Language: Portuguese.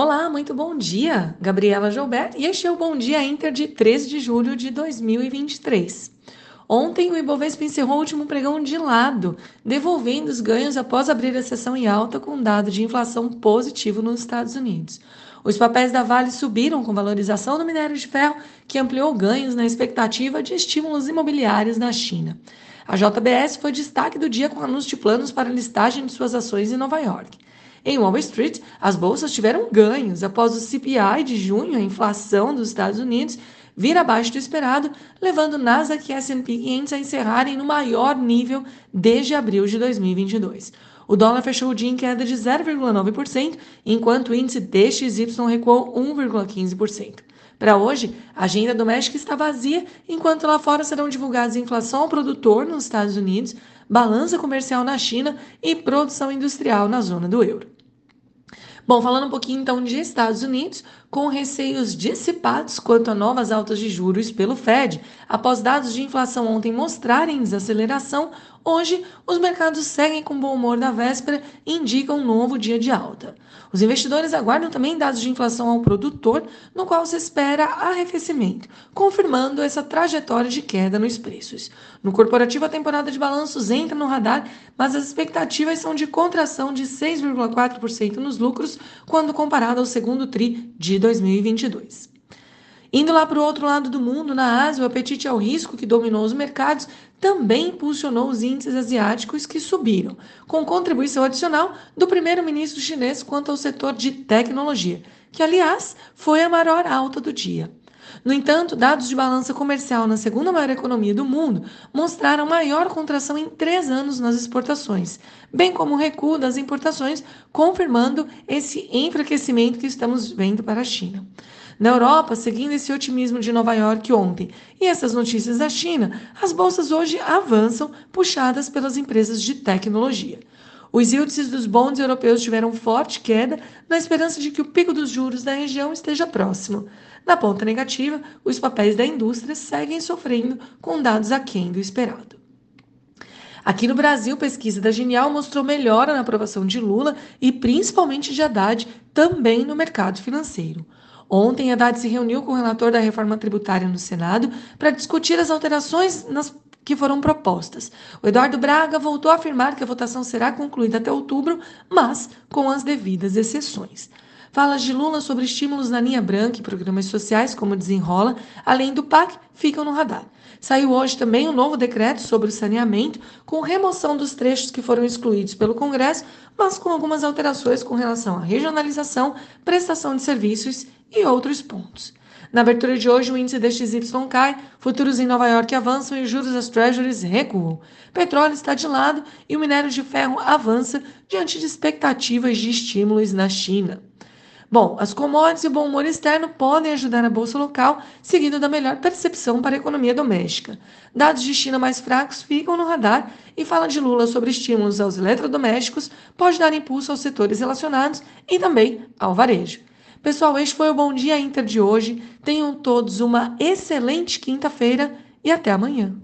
Olá, muito bom dia! Gabriela Joubert e este é o Bom Dia Inter de 13 de julho de 2023. Ontem, o Ibovespa encerrou o último pregão de lado, devolvendo os ganhos após abrir a sessão em alta com dado de inflação positivo nos Estados Unidos. Os papéis da Vale subiram com valorização do minério de ferro, que ampliou ganhos na expectativa de estímulos imobiliários na China. A JBS foi destaque do dia com anúncio de planos para listagem de suas ações em Nova York. Em Wall Street, as bolsas tiveram ganhos após o CPI de junho, a inflação dos Estados Unidos, vir abaixo do esperado, levando Nasdaq e S&P 500 a encerrarem no maior nível desde abril de 2022. O dólar fechou o dia em queda de 0,9%, enquanto o índice DXY recuou 1,15%. Para hoje, a agenda doméstica está vazia, enquanto lá fora serão divulgados inflação ao produtor nos Estados Unidos, balança comercial na China e produção industrial na zona do euro. Bom, falando um pouquinho então de Estados Unidos, com receios dissipados quanto a novas altas de juros pelo Fed, após dados de inflação ontem mostrarem desaceleração, hoje os mercados seguem com bom humor da véspera e indicam um novo dia de alta. Os investidores aguardam também dados de inflação ao produtor, no qual se espera arrefecimento, confirmando essa trajetória de queda nos preços. No corporativo, a temporada de balanços entra no radar, mas as expectativas são de contração de 6,4% nos lucros quando comparado ao segundo TRI de 2022. Indo lá para o outro lado do mundo, na Ásia, o apetite ao risco que dominou os mercados também impulsionou os índices asiáticos que subiram, com contribuição adicional do primeiro-ministro chinês quanto ao setor de tecnologia, que, aliás, foi a maior alta do dia. No entanto, dados de balança comercial na segunda maior economia do mundo mostraram maior contração em três anos nas exportações, bem como o recuo das importações, confirmando esse enfraquecimento que estamos vendo para a China. Na Europa, seguindo esse otimismo de Nova York ontem e essas notícias da China, as bolsas hoje avançam, puxadas pelas empresas de tecnologia. Os índices dos bonds europeus tiveram forte queda, na esperança de que o pico dos juros da região esteja próximo. Na ponta negativa, os papéis da indústria seguem sofrendo com dados aquém do esperado. Aqui no Brasil, pesquisa da Genial mostrou melhora na aprovação de Lula e principalmente de Haddad, também no mercado financeiro. Ontem, Haddad se reuniu com o relator da reforma tributária no Senado para discutir as alterações nas que foram propostas. O Eduardo Braga voltou a afirmar que a votação será concluída até outubro, mas com as devidas exceções. Falas de Lula sobre estímulos na linha branca e programas sociais, como desenrola, além do PAC, ficam no radar. Saiu hoje também um novo decreto sobre o saneamento, com remoção dos trechos que foram excluídos pelo Congresso, mas com algumas alterações com relação à regionalização, prestação de serviços e outros pontos. Na abertura de hoje, o índice DXY cai, futuros em Nova York avançam e os juros das treasuries recuam. Petróleo está de lado e o minério de ferro avança diante de expectativas de estímulos na China. Bom, as commodities e o bom humor externo podem ajudar a bolsa local, seguindo da melhor percepção para a economia doméstica. Dados de China mais fracos ficam no radar e fala de Lula sobre estímulos aos eletrodomésticos pode dar impulso aos setores relacionados e também ao varejo. Pessoal, este foi o Bom Dia Inter de hoje. Tenham todos uma excelente quinta-feira e até amanhã.